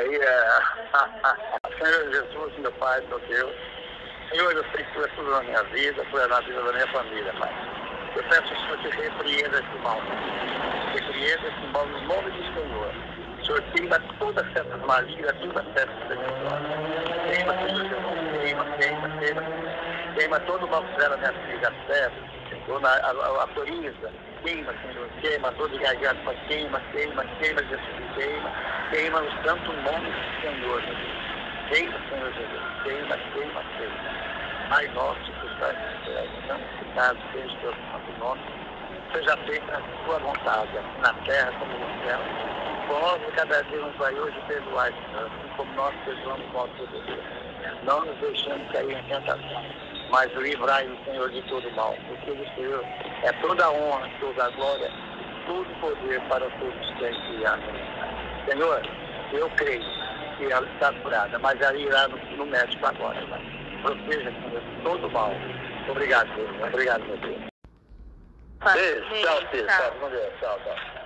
aí, é... Senhor Jesus, meu Pai, meu Deus, Senhor, eu sei que tu é tudo na minha vida, tu é na vida da minha família, Pai. Eu peço ao Senhor que repreenda esse mal. Repreenda esse mal no nome do Senhor. Senhor queima toda certa maligna, toda certa perniciosa. Queima, Senhor Jesus, queima, queima, queima. Queima todo o mal que fizeram a minha filha, a Sérgio, a, a, a, a Florisa. Queima, Senhor, queima, dor de garganta, queima, queima, queima, Jesus, queima. Queima no santo nome do Senhor, Jesus. Queima, Senhor Jesus, queima, queima, queima. Pai nosso que estás no céu, santificado seja o teu santo nome, seja feita a tua vontade, aqui na terra como no céu. Vós cada dia nos vai hoje perdoar, assim como nós perdoamos o nosso dever. Não nos deixando cair em tentação, mas livrai-nos, Senhor, de todo mal, porque o Senhor é toda a honra, toda a glória, todo o poder para todos que aqui. Amém. Senhor, eu creio que ela está curada, mas ela irá no, no médico agora, Pai proteja todo mal. Obrigado, Deus. Obrigado, meu Deus. Beijo, tchau, Tchau, tchau. Tchau, tchau.